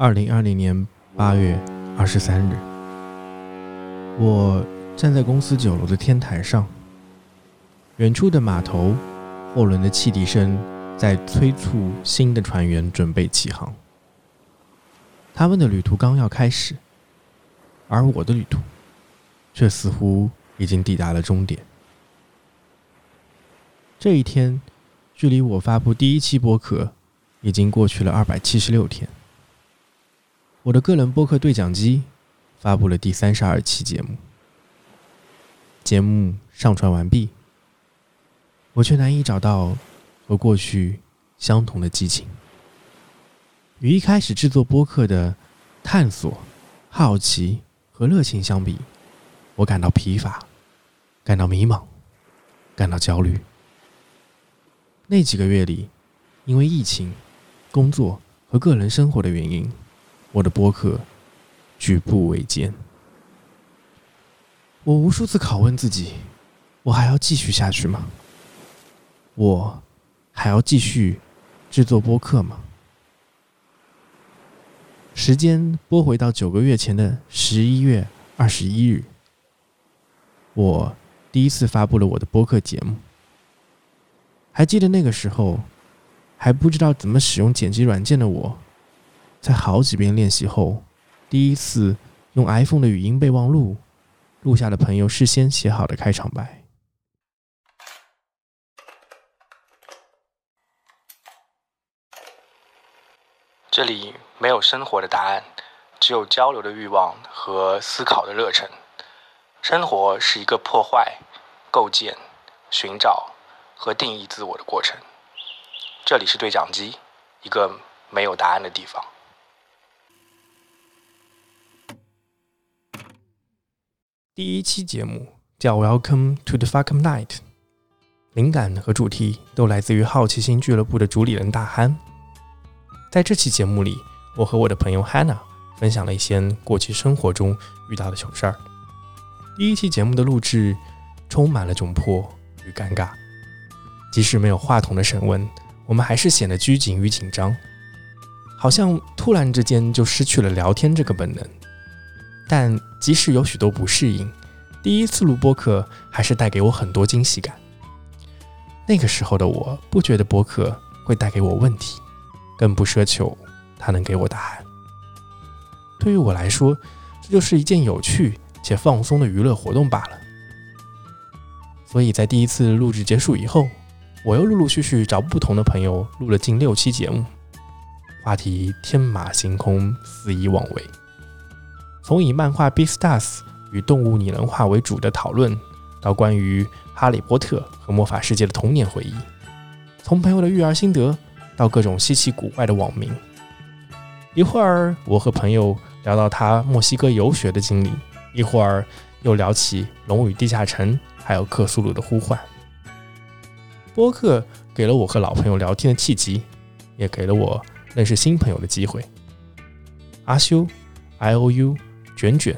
二零二零年八月二十三日，我站在公司九楼的天台上，远处的码头货轮的汽笛声在催促新的船员准备起航。他们的旅途刚要开始，而我的旅途却似乎已经抵达了终点。这一天，距离我发布第一期播客已经过去了二百七十六天。我的个人播客对讲机发布了第三十二期节目，节目上传完毕，我却难以找到和过去相同的激情。与一开始制作播客的探索、好奇和热情相比，我感到疲乏，感到迷茫，感到焦虑。那几个月里，因为疫情、工作和个人生活的原因。我的播客举步维艰，我无数次拷问自己：我还要继续下去吗？我还要继续制作播客吗？时间拨回到九个月前的十一月二十一日，我第一次发布了我的播客节目。还记得那个时候，还不知道怎么使用剪辑软件的我。在好几遍练习后，第一次用 iPhone 的语音备忘录录下了朋友事先写好的开场白。这里没有生活的答案，只有交流的欲望和思考的热忱。生活是一个破坏、构建、寻找和定义自我的过程。这里是对讲机，一个没有答案的地方。第一期节目叫《Welcome to the Fuckum Night》，灵感和主题都来自于好奇心俱乐部的主理人大憨。在这期节目里，我和我的朋友 Hannah 分享了一些过去生活中遇到的糗事儿。第一期节目的录制充满了窘迫与尴尬，即使没有话筒的审问，我们还是显得拘谨与紧张，好像突然之间就失去了聊天这个本能。但即使有许多不适应，第一次录播客还是带给我很多惊喜感。那个时候的我不觉得播客会带给我问题，更不奢求它能给我答案。对于我来说，这就是一件有趣且放松的娱乐活动罢了。所以在第一次录制结束以后，我又陆陆续续找不同的朋友录了近六期节目，话题天马行空，肆意妄为。从以漫画《Beastars》与动物拟人化为主的讨论，到关于《哈利波特》和魔法世界的童年回忆；从朋友的育儿心得，到各种稀奇古怪的网名。一会儿我和朋友聊到他墨西哥游学的经历，一会儿又聊起《龙与地下城》，还有克苏鲁的呼唤。播客给了我和老朋友聊天的契机，也给了我认识新朋友的机会。阿修，I O U。卷卷、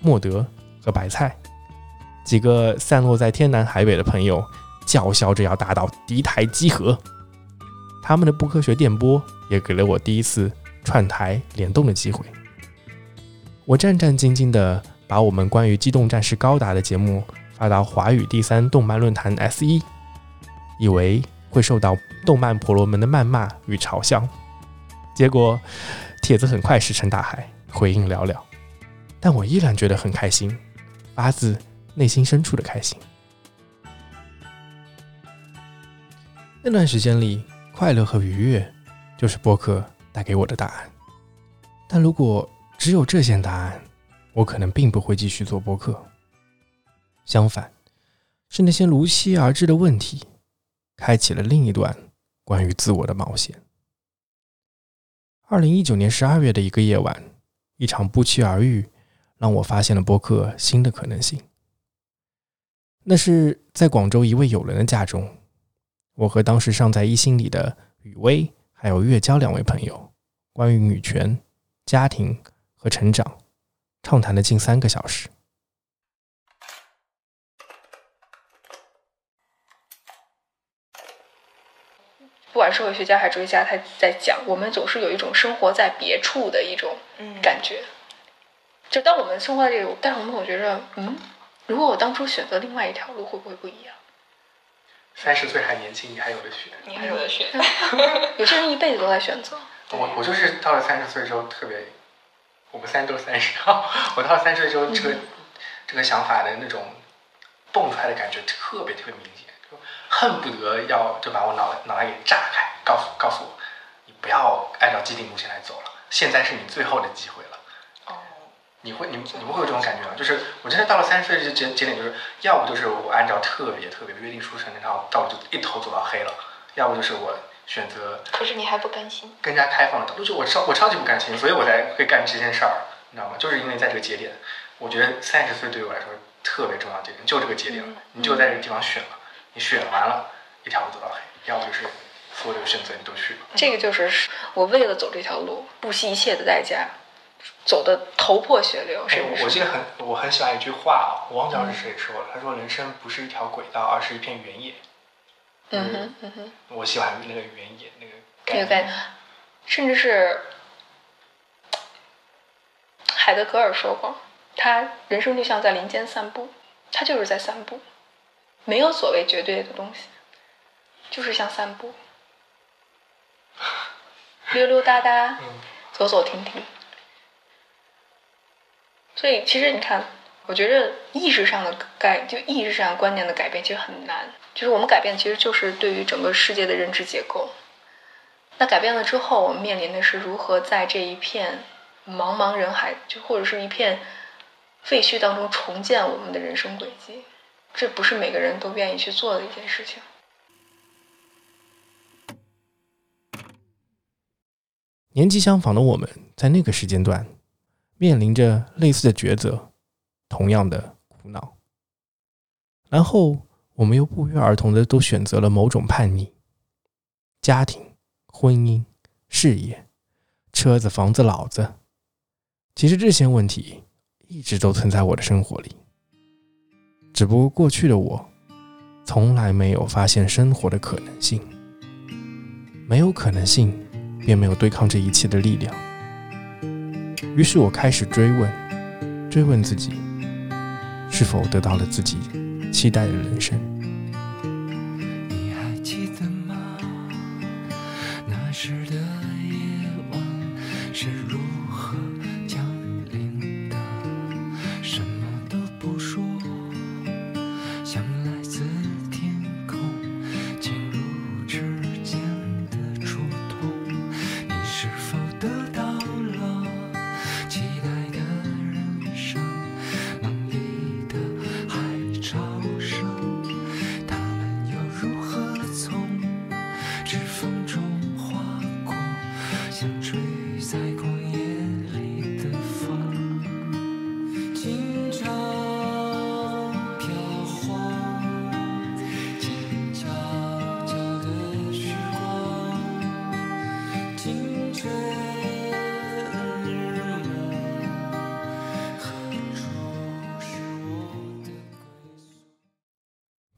莫德和白菜几个散落在天南海北的朋友，叫嚣着要打倒敌台集合。他们的不科学电波也给了我第一次串台联动的机会。我战战兢兢地把我们关于机动战士高达的节目发到华语第三动漫论坛 S 一，以为会受到动漫婆罗门的谩骂与嘲笑。结果帖子很快石沉大海，回应寥寥。但我依然觉得很开心，发自内心深处的开心。那段时间里，快乐和愉悦就是播客带给我的答案。但如果只有这些答案，我可能并不会继续做播客。相反，是那些如期而至的问题，开启了另一段关于自我的冒险。二零一九年十二月的一个夜晚，一场不期而遇。让我发现了播客新的可能性。那是在广州一位友人的家中，我和当时尚在一心里的雨薇还有月娇两位朋友，关于女权、家庭和成长，畅谈了近三个小时。不管社会学家还是哲学家，他在讲，我们总是有一种生活在别处的一种嗯感觉。就当我们生活在这个，但是我们总觉着，嗯，如果我当初选择另外一条路，会不会不一样？三十岁还年轻，你还有的选。你还有的选。有些人一辈子都在选择。我我就是到了三十岁之后特别，我们三都三十，我到了三十岁之后，这个、这个想法的那种蹦出来的感觉特别特别明显，就恨不得要就把我脑袋脑袋给炸开，告诉告诉我，你不要按照既定路线来走了，现在是你最后的机会了。哦，你会你你们会有这种感觉吗？就是我真的到了三十岁这节节点，就是要不就是我按照特别特别约定俗成的，然后道路就一头走到黑了，要不就是我选择可是你还不甘心。更加开放的道路，就我超我超级不甘心，所以我才会干这件事儿，你知道吗？就是因为在这个节点，我觉得三十岁对于我来说特别重要的节点，就这个节点了，你就在这个地方选了，你选完了，一条路走到黑，要不就是所有的选择你都去了。这个就是我为了走这条路，不惜一切的代价，走的头破血流，哎我记得很我很喜欢一句话啊，我忘记是谁说的，他说人生不是一条轨道，而是一片原野。嗯哼嗯哼，我喜欢那个原野那个这个概念，甚至是海德格尔说过，他人生就像在林间散步，他就是在散步，没有所谓绝对的东西，就是像散步，溜溜达达，嗯走走停停。所以其实你看，我觉得意识上的改，就意识上观念的改变其实很难。就是我们改变，其实就是对于整个世界的认知结构。那改变了之后，我们面临的是如何在这一片茫茫人海，就或者是一片废墟当中重建我们的人生轨迹。这不是每个人都愿意去做的一件事情。年纪相仿的我们，在那个时间段面临着类似的抉择，同样的苦恼，然后我们又不约而同的都选择了某种叛逆：家庭、婚姻、事业、车子、房子、老子。其实这些问题一直都存在我的生活里，只不过过去的我从来没有发现生活的可能性，没有可能性。便没有对抗这一切的力量。于是我开始追问，追问自己，是否得到了自己期待的人生。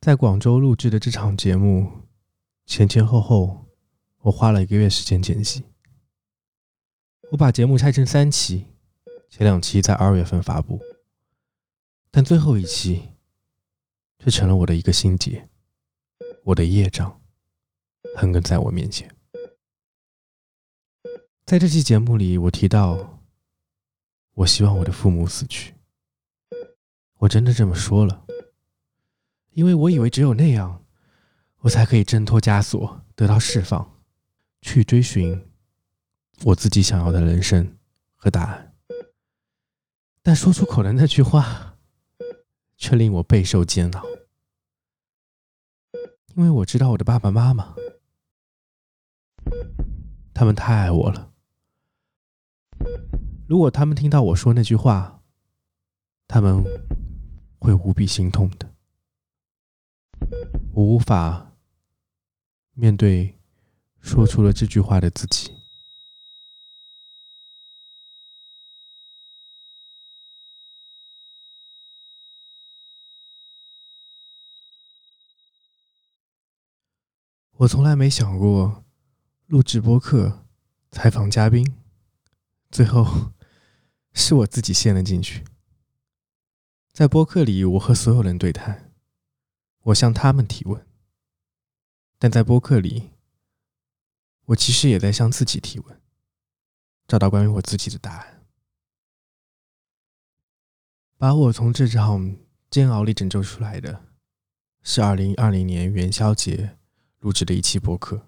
在广州录制的这场节目，前前后后我花了一个月时间剪辑。我把节目拆成三期，前两期在二月份发布，但最后一期却成了我的一个心结，我的业障横亘在我面前。在这期节目里，我提到，我希望我的父母死去，我真的这么说了。因为我以为只有那样，我才可以挣脱枷锁，得到释放，去追寻我自己想要的人生和答案。但说出口的那句话，却令我备受煎熬，因为我知道我的爸爸妈妈，他们太爱我了。如果他们听到我说那句话，他们会无比心痛的。我无法面对说出了这句话的自己。我从来没想过录制播客、采访嘉宾，最后是我自己陷了进去。在播客里，我和所有人对谈，我向他们提问，但在播客里，我其实也在向自己提问，找到关于我自己的答案。把我从这场煎熬里拯救出来的，是二零二零年元宵节录制的一期播客。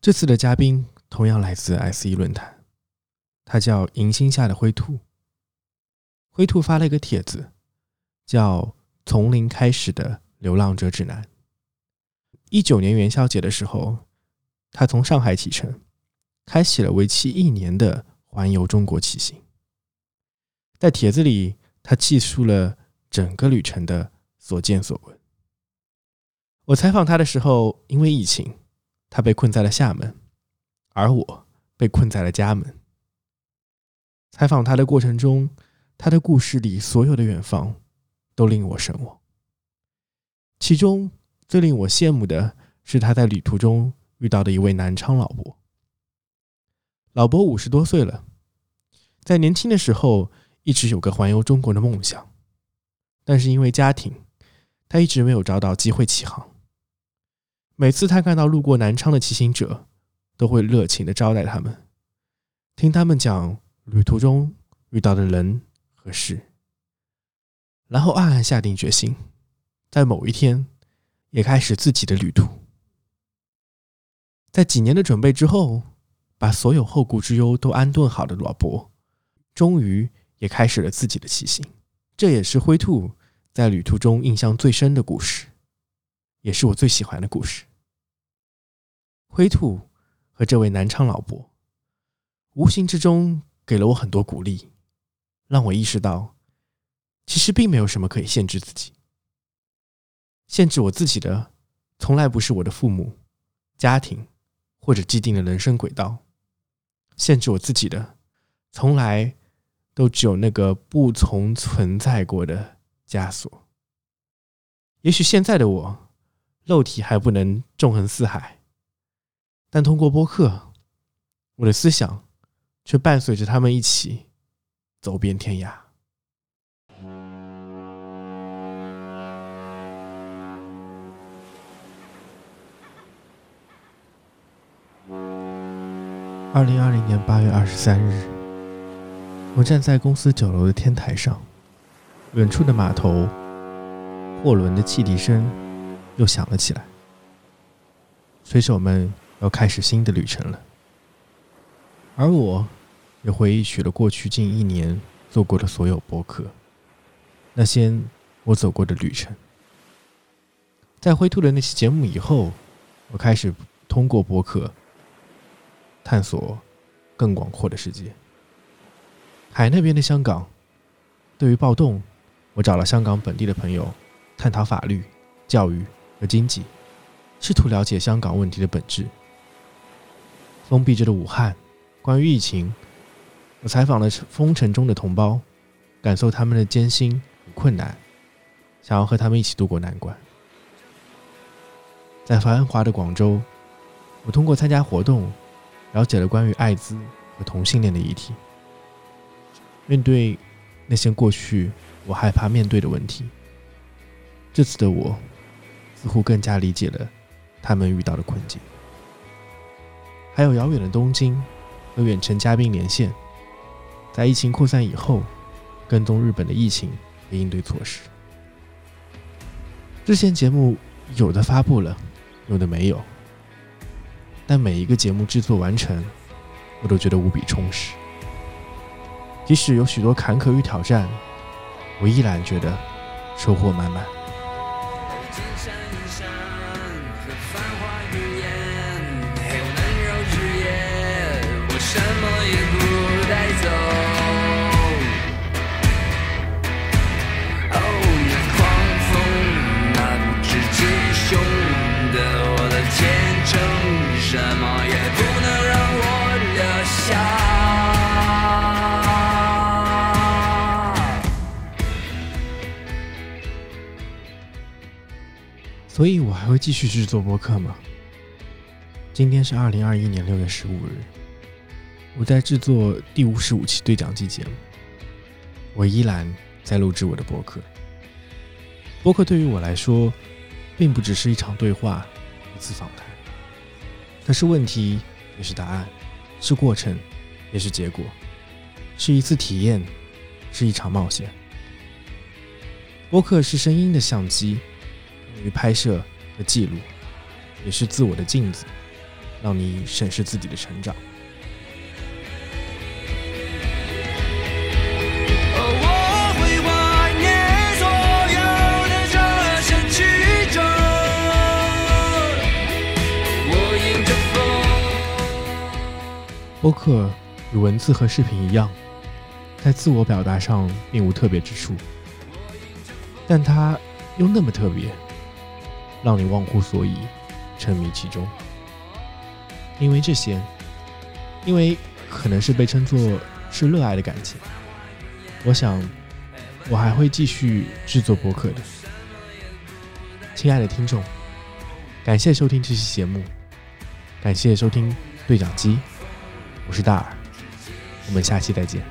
这次的嘉宾同样来自 S E 论坛，他叫银星下的灰兔。灰兔发了一个帖子，叫《从零开始的流浪者指南》。一九年元宵节的时候，他从上海启程，开启了为期一年的环游中国骑行。在帖子里，他记述了整个旅程的所见所闻。我采访他的时候，因为疫情，他被困在了厦门，而我被困在了家门。采访他的过程中，他的故事里所有的远方都令我神往。其中最令我羡慕的是他在旅途中遇到的一位南昌老伯。老伯五十多岁了，在年轻的时候。一直有个环游中国的梦想，但是因为家庭，他一直没有找到机会起航。每次他看到路过南昌的骑行者，都会热情的招待他们，听他们讲旅途中遇到的人和事，然后暗暗下定决心，在某一天也开始自己的旅途。在几年的准备之后，把所有后顾之忧都安顿好的老伯，终于。也开始了自己的骑行，这也是灰兔在旅途中印象最深的故事，也是我最喜欢的故事。灰兔和这位南昌老伯，无形之中给了我很多鼓励，让我意识到，其实并没有什么可以限制自己。限制我自己的，从来不是我的父母、家庭或者既定的人生轨道。限制我自己的，从来。都只有那个不曾存在过的枷锁。也许现在的我，肉体还不能纵横四海，但通过播客，我的思想却伴随着他们一起走遍天涯。二零二零年八月二十三日。我站在公司九楼的天台上，远处的码头货轮的汽笛声又响了起来。水手们要开始新的旅程了，而我也回忆起了过去近一年做过的所有博客，那些我走过的旅程。在灰兔的那期节目以后，我开始通过博客探索更广阔的世界。海那边的香港，对于暴动，我找了香港本地的朋友，探讨法律、教育和经济，试图了解香港问题的本质。封闭着的武汉，关于疫情，我采访了封城中的同胞，感受他们的艰辛与困难，想要和他们一起度过难关。在繁华的广州，我通过参加活动，了解了关于艾滋和同性恋的议题。面对那些过去我害怕面对的问题，这次的我似乎更加理解了他们遇到的困境。还有遥远的东京和远程嘉宾连线，在疫情扩散以后，跟踪日本的疫情和应对措施。日线节目有的发布了，有的没有，但每一个节目制作完成，我都觉得无比充实。即使有许多坎坷与挑战，我依然觉得收获满满。所以我还会继续制作播客吗？今天是二零二一年六月十五日，我在制作第五十五期对讲机节目，我依然在录制我的播客。播客对于我来说，并不只是一场对话，一次访谈，它是问题，也是答案，是过程，也是结果，是一次体验，是一场冒险。播客是声音的相机，于拍摄和记录，也是自我的镜子。让你审视自己的成长。我会怀念所有的这些曲折。播客与文字和视频一样，在自我表达上并无特别之处，但它又那么特别，让你忘乎所以，沉迷其中。因为这些，因为可能是被称作是热爱的感情，我想我还会继续制作博客的。亲爱的听众，感谢收听这期节目，感谢收听对讲机，我是大耳，我们下期再见。